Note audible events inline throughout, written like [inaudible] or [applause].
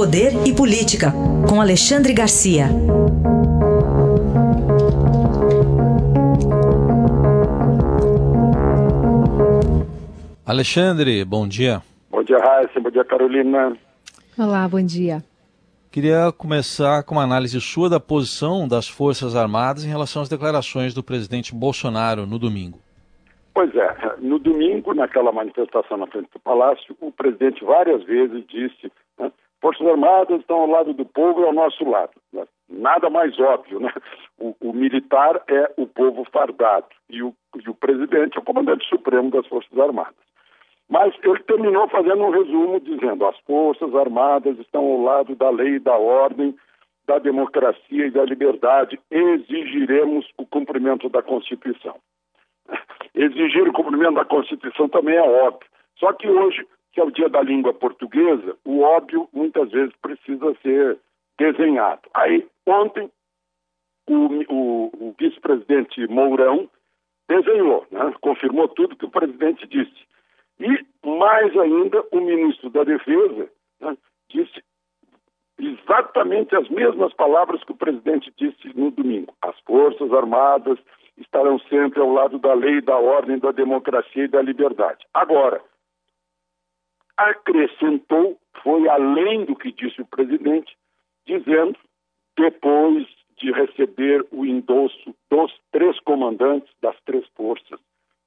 Poder e Política, com Alexandre Garcia. Alexandre, bom dia. Bom dia, Raíssa. Bom dia, Carolina. Olá, bom dia. Queria começar com uma análise sua da posição das Forças Armadas em relação às declarações do presidente Bolsonaro no domingo. Pois é, no domingo, naquela manifestação na frente do Palácio, o presidente várias vezes disse: né, Forças Armadas estão ao lado do povo e ao nosso lado. Nada mais óbvio, né? O, o militar é o povo fardado e o, e o presidente é o comandante supremo das Forças Armadas. Mas ele terminou fazendo um resumo dizendo: as Forças Armadas estão ao lado da lei, da ordem, da democracia e da liberdade. Exigiremos o cumprimento da Constituição. [laughs] Exigir o cumprimento da Constituição também é óbvio. Só que hoje, que é o dia da língua portuguesa, o óbvio muitas vezes precisa ser desenhado. Aí, ontem, o, o, o vice-presidente Mourão desenhou, né? confirmou tudo que o presidente disse. E, mais ainda, o ministro da Defesa né, disse exatamente as mesmas palavras que o presidente disse no domingo. As Forças Armadas estarão sempre ao lado da lei, da ordem, da democracia e da liberdade. Agora, acrescentou, foi além do que disse o presidente, dizendo, depois de receber o endosso dos três comandantes das três forças,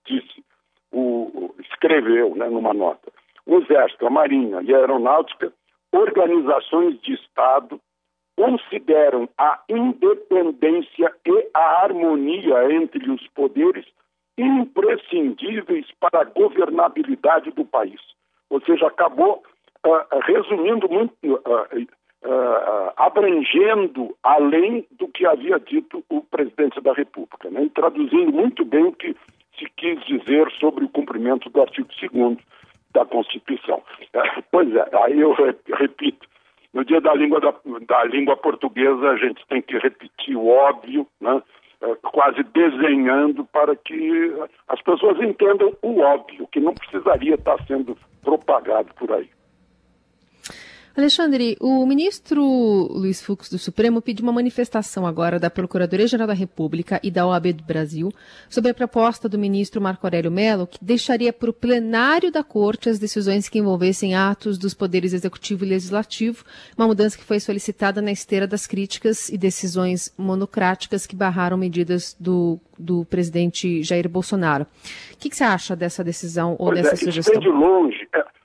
disse o, escreveu né, numa nota. O Exército, a Marinha e a Aeronáutica, organizações de Estado, consideram a independência e a harmonia entre os poderes imprescindíveis para a governabilidade do país. Ou seja, acabou uh, resumindo muito, uh, uh, abrangendo além do que havia dito o presidente da República, né? e traduzindo muito bem o que se quis dizer sobre o cumprimento do artigo 2 da Constituição. Pois é, aí eu repito, no dia da língua, da, da, língua portuguesa a gente tem que repetir o óbvio, né? É, quase desenhando para que as pessoas entendam o óbvio, que não precisaria estar sendo propagado por aí. Alexandre, o ministro Luiz Fux do Supremo pediu uma manifestação agora da Procuradoria-Geral da República e da OAB do Brasil sobre a proposta do ministro Marco Aurélio Mello, que deixaria para o plenário da Corte as decisões que envolvessem atos dos poderes executivo e legislativo, uma mudança que foi solicitada na esteira das críticas e decisões monocráticas que barraram medidas do, do presidente Jair Bolsonaro. O que, que você acha dessa decisão ou pois dessa é, sugestão? Isso vem de longe. É,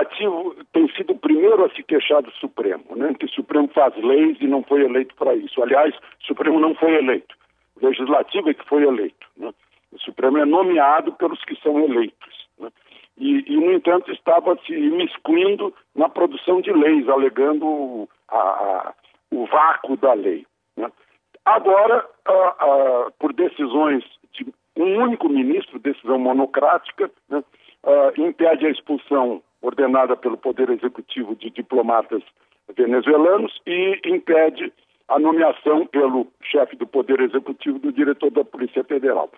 legislativo tem sido o primeiro a se queixar do Supremo, né? que o Supremo faz leis e não foi eleito para isso. Aliás, o Supremo não foi eleito. O Legislativo é que foi eleito. Né? O Supremo é nomeado pelos que são eleitos. Né? E, e, no entanto, estava se imiscuindo na produção de leis, alegando a, a, o vácuo da lei. Né? Agora, a, por decisões de um único ministro, decisão monocrática, né? impede a expulsão ordenada pelo Poder Executivo de diplomatas venezuelanos e impede a nomeação pelo chefe do Poder Executivo do diretor da Polícia Federal.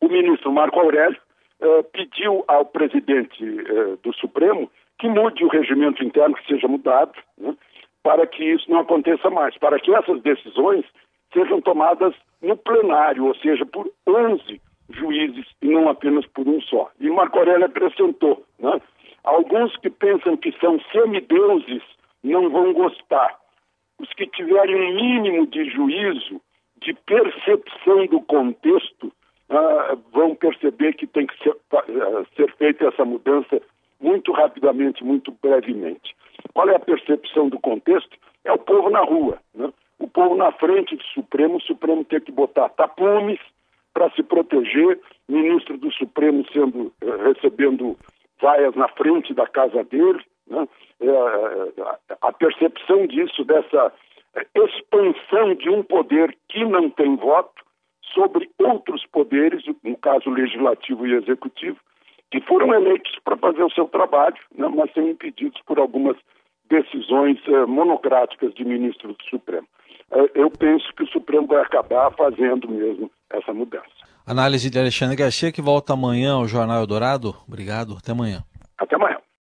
O ministro Marco Aurélio eh, pediu ao presidente eh, do Supremo que mude o regimento interno, que seja mudado, né, para que isso não aconteça mais, para que essas decisões sejam tomadas no plenário, ou seja, por 11 juízes e não apenas por um só. E Marco Aurélio acrescentou, Alguns que pensam que são semideuses não vão gostar. Os que tiverem um mínimo de juízo, de percepção do contexto, uh, vão perceber que tem que ser, uh, ser feita essa mudança muito rapidamente, muito brevemente. Qual é a percepção do contexto? É o povo na rua. Né? O povo na frente do Supremo, o Supremo tem que botar tapumes para se proteger, ministro do Supremo sendo uh, recebendo vaias na frente da casa dele, né? é, a percepção disso, dessa expansão de um poder que não tem voto sobre outros poderes, no caso legislativo e executivo, que foram eleitos para fazer o seu trabalho, né? mas são impedidos por algumas decisões eh, monocráticas de ministros do Supremo. Eh, eu penso que o Supremo vai acabar fazendo mesmo essa mudança. Análise de Alexandre Garcia, que volta amanhã ao Jornal Eldorado. Obrigado, até amanhã. Até amanhã.